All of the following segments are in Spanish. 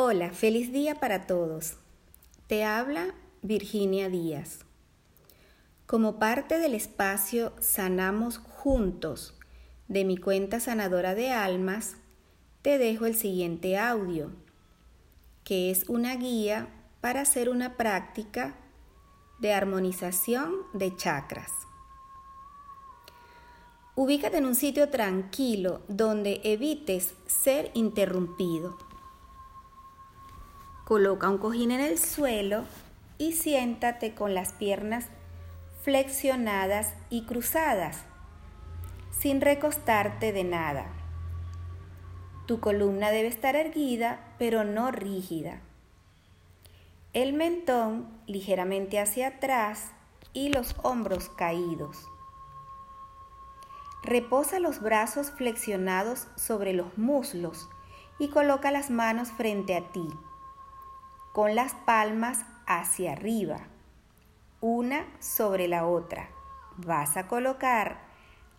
Hola, feliz día para todos. Te habla Virginia Díaz. Como parte del espacio Sanamos Juntos de mi cuenta sanadora de almas, te dejo el siguiente audio, que es una guía para hacer una práctica de armonización de chakras. Ubícate en un sitio tranquilo donde evites ser interrumpido. Coloca un cojín en el suelo y siéntate con las piernas flexionadas y cruzadas, sin recostarte de nada. Tu columna debe estar erguida, pero no rígida. El mentón ligeramente hacia atrás y los hombros caídos. Reposa los brazos flexionados sobre los muslos y coloca las manos frente a ti con las palmas hacia arriba, una sobre la otra. Vas a colocar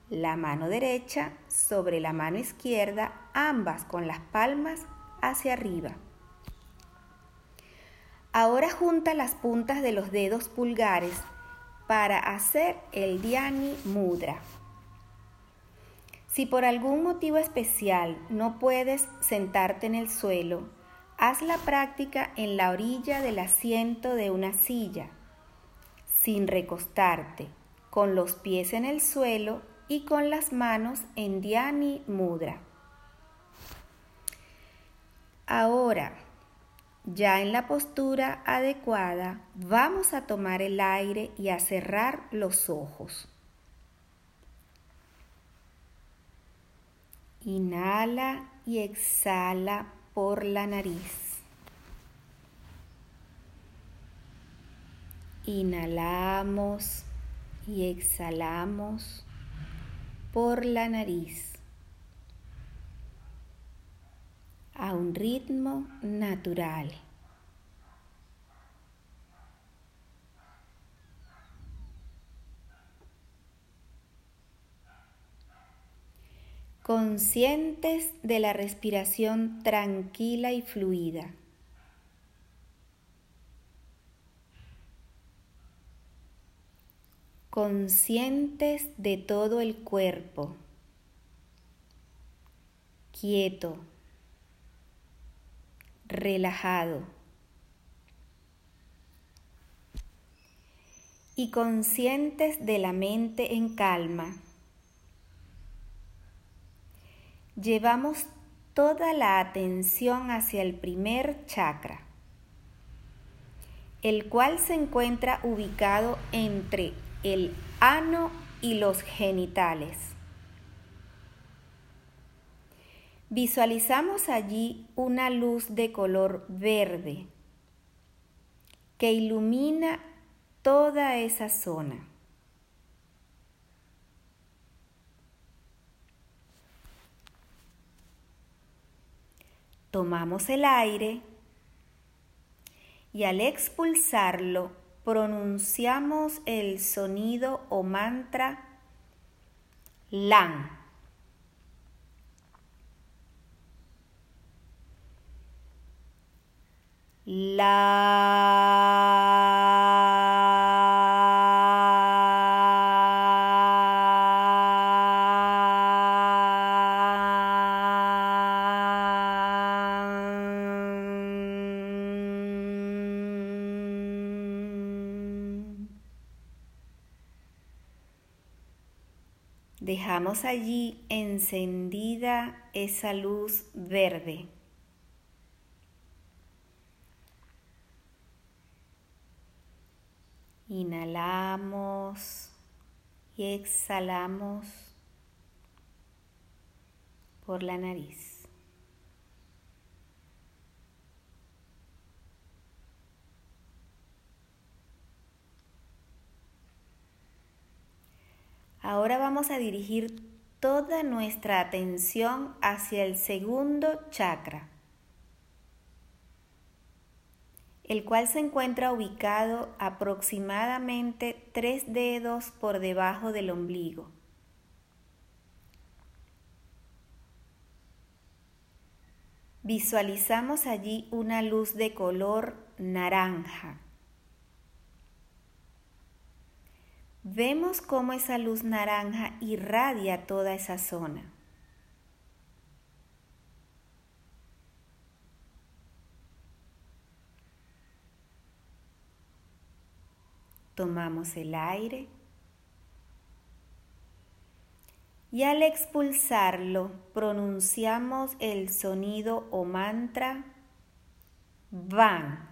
la mano derecha sobre la mano izquierda, ambas con las palmas hacia arriba. Ahora junta las puntas de los dedos pulgares para hacer el Dhyani Mudra. Si por algún motivo especial no puedes sentarte en el suelo, Haz la práctica en la orilla del asiento de una silla, sin recostarte, con los pies en el suelo y con las manos en Dhyani Mudra. Ahora, ya en la postura adecuada, vamos a tomar el aire y a cerrar los ojos. Inhala y exhala por la nariz. Inhalamos y exhalamos por la nariz a un ritmo natural. Conscientes de la respiración tranquila y fluida. Conscientes de todo el cuerpo, quieto, relajado. Y conscientes de la mente en calma llevamos toda la atención hacia el primer chakra, el cual se encuentra ubicado entre el ano y los genitales. Visualizamos allí una luz de color verde que ilumina toda esa zona. Tomamos el aire y al expulsarlo pronunciamos el sonido o mantra LAN. La Dejamos allí encendida esa luz verde. Inhalamos y exhalamos por la nariz. Ahora vamos a dirigir toda nuestra atención hacia el segundo chakra, el cual se encuentra ubicado aproximadamente tres dedos por debajo del ombligo. Visualizamos allí una luz de color naranja. Vemos cómo esa luz naranja irradia toda esa zona. Tomamos el aire y al expulsarlo pronunciamos el sonido o mantra van.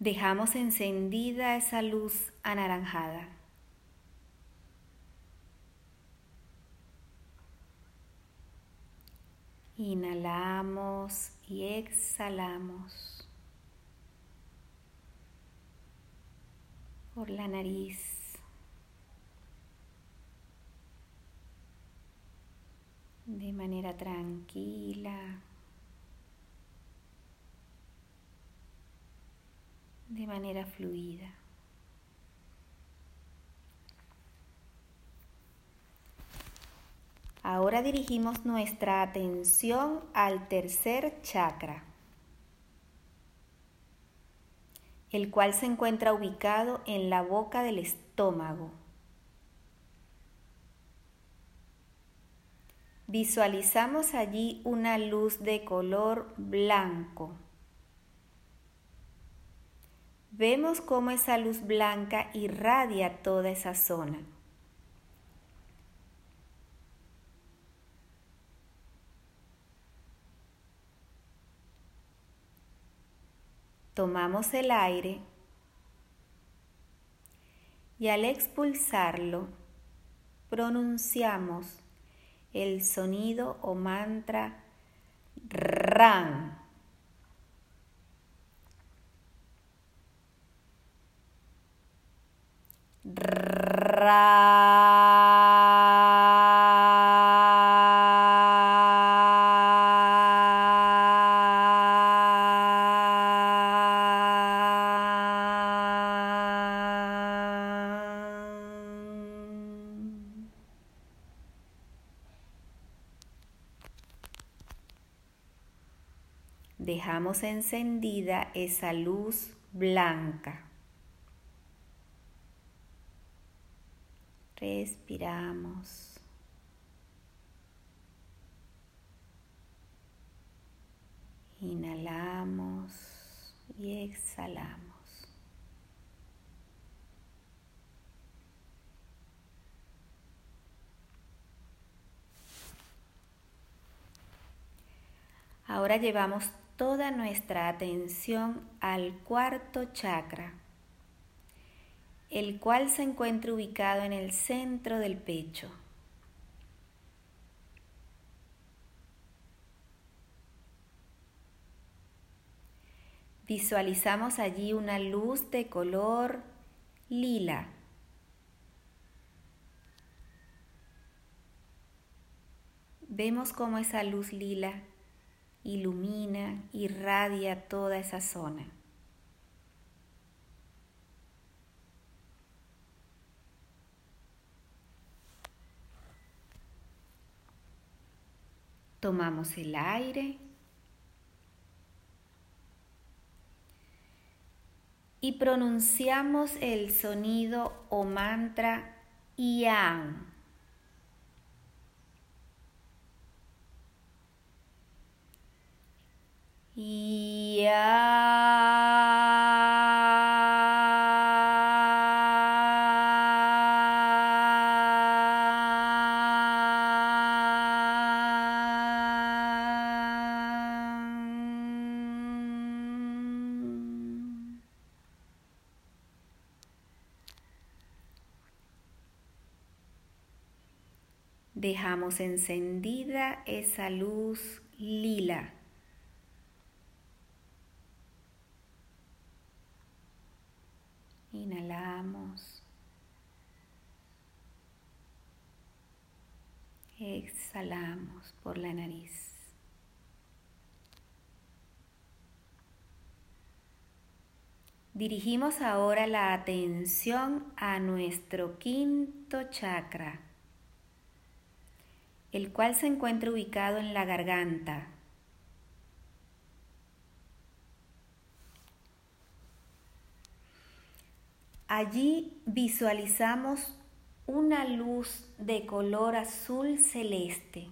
Dejamos encendida esa luz anaranjada. Inhalamos y exhalamos por la nariz. De manera tranquila. de manera fluida. Ahora dirigimos nuestra atención al tercer chakra, el cual se encuentra ubicado en la boca del estómago. Visualizamos allí una luz de color blanco Vemos cómo esa luz blanca irradia toda esa zona. Tomamos el aire y al expulsarlo pronunciamos el sonido o mantra RAN. Encendida esa luz blanca. Respiramos. Inhalamos y exhalamos. Ahora llevamos toda nuestra atención al cuarto chakra el cual se encuentra ubicado en el centro del pecho. Visualizamos allí una luz de color lila. Vemos cómo esa luz lila ilumina, irradia toda esa zona. Tomamos el aire y pronunciamos el sonido o mantra Yang. Dejamos encendida esa luz lila. Inhalamos. Exhalamos por la nariz. Dirigimos ahora la atención a nuestro quinto chakra, el cual se encuentra ubicado en la garganta Allí visualizamos una luz de color azul celeste.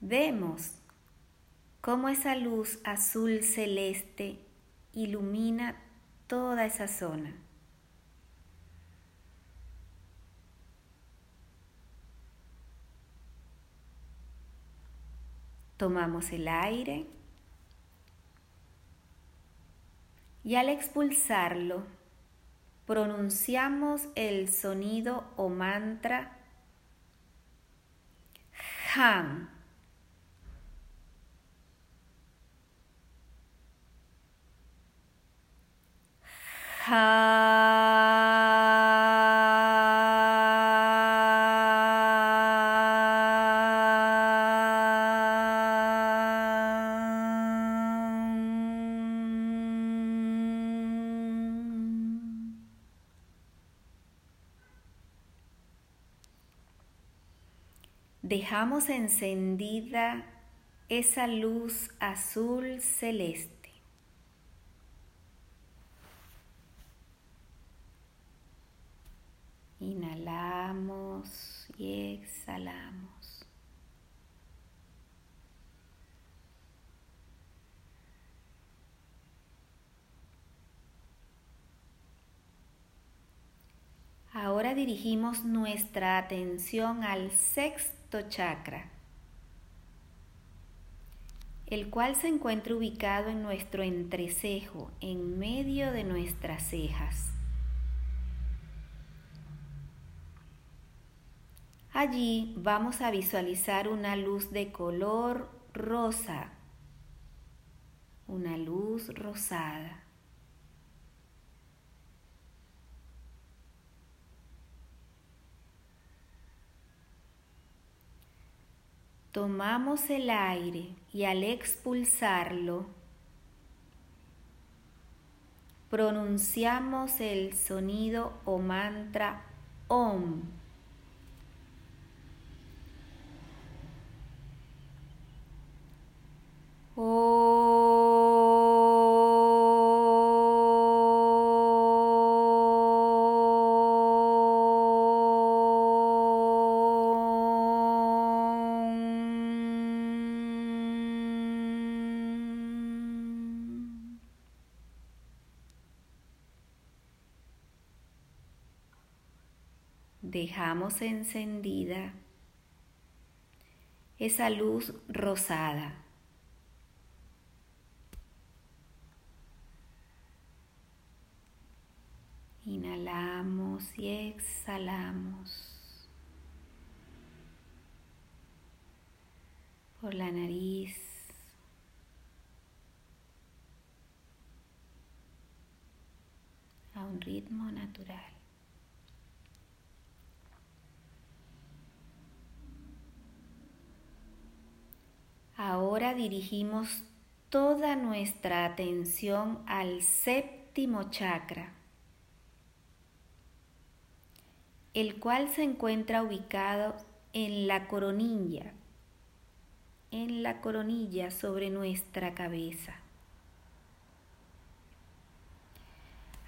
Vemos cómo esa luz azul celeste ilumina toda esa zona. Tomamos el aire y al expulsarlo pronunciamos el sonido o mantra Han. Dejamos encendida esa luz azul celeste. Inhalamos y exhalamos. Ahora dirigimos nuestra atención al sexto chakra, el cual se encuentra ubicado en nuestro entrecejo, en medio de nuestras cejas. Allí vamos a visualizar una luz de color rosa, una luz rosada. Tomamos el aire y al expulsarlo, pronunciamos el sonido o mantra OM dejamos encendida esa luz rosada. Inhalamos y exhalamos por la nariz. a un ritmo natural. Ahora dirigimos toda nuestra atención al séptimo chakra el cual se encuentra ubicado en la coronilla, en la coronilla sobre nuestra cabeza.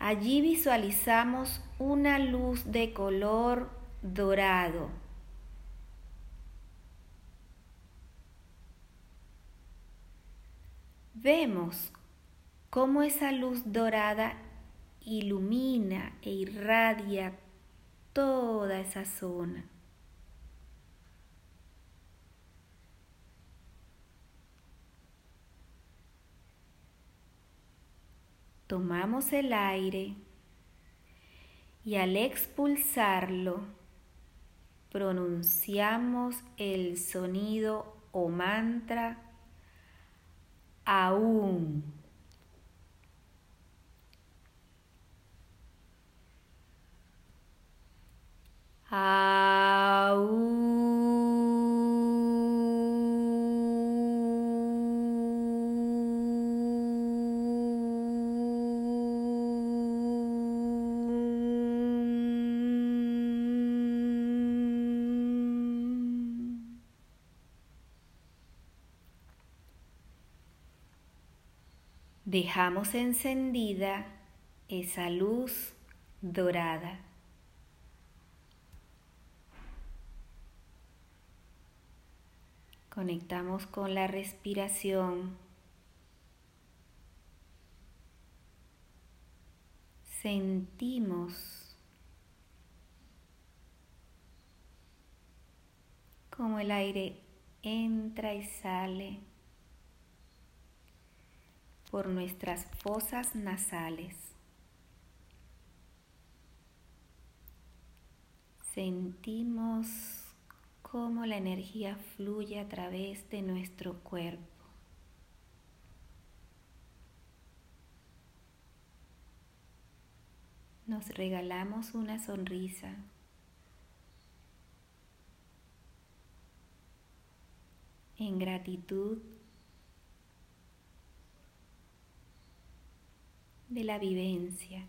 Allí visualizamos una luz de color dorado. Vemos cómo esa luz dorada ilumina e irradia toda esa zona. Tomamos el aire y al expulsarlo pronunciamos el sonido o mantra aún. Dejamos encendida esa luz dorada. Conectamos con la respiración. Sentimos como el aire entra y sale por nuestras fosas nasales. Sentimos cómo la energía fluye a través de nuestro cuerpo. Nos regalamos una sonrisa. En gratitud de la vivencia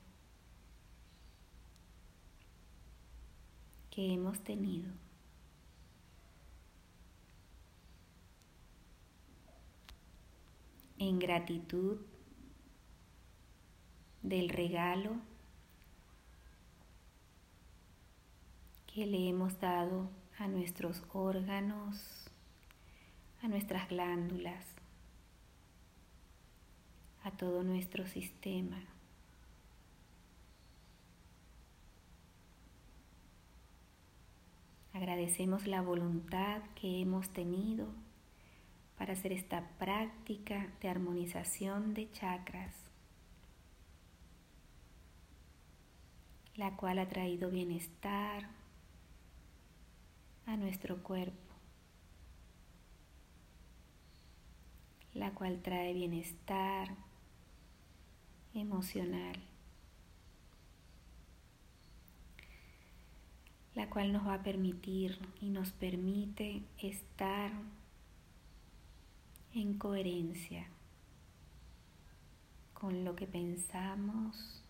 que hemos tenido. En gratitud del regalo que le hemos dado a nuestros órganos, a nuestras glándulas, a todo nuestro sistema. Agradecemos la voluntad que hemos tenido para hacer esta práctica de armonización de chakras, la cual ha traído bienestar a nuestro cuerpo, la cual trae bienestar emocional, la cual nos va a permitir y nos permite estar en coherencia con lo que pensamos,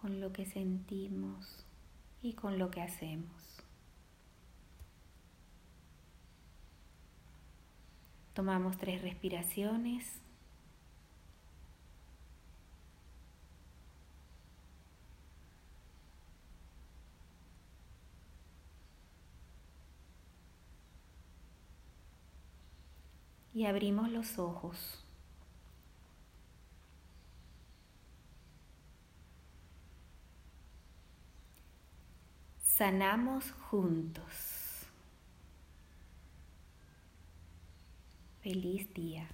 con lo que sentimos y con lo que hacemos. Tomamos tres respiraciones. Y abrimos los ojos. Sanamos juntos. Feliz día.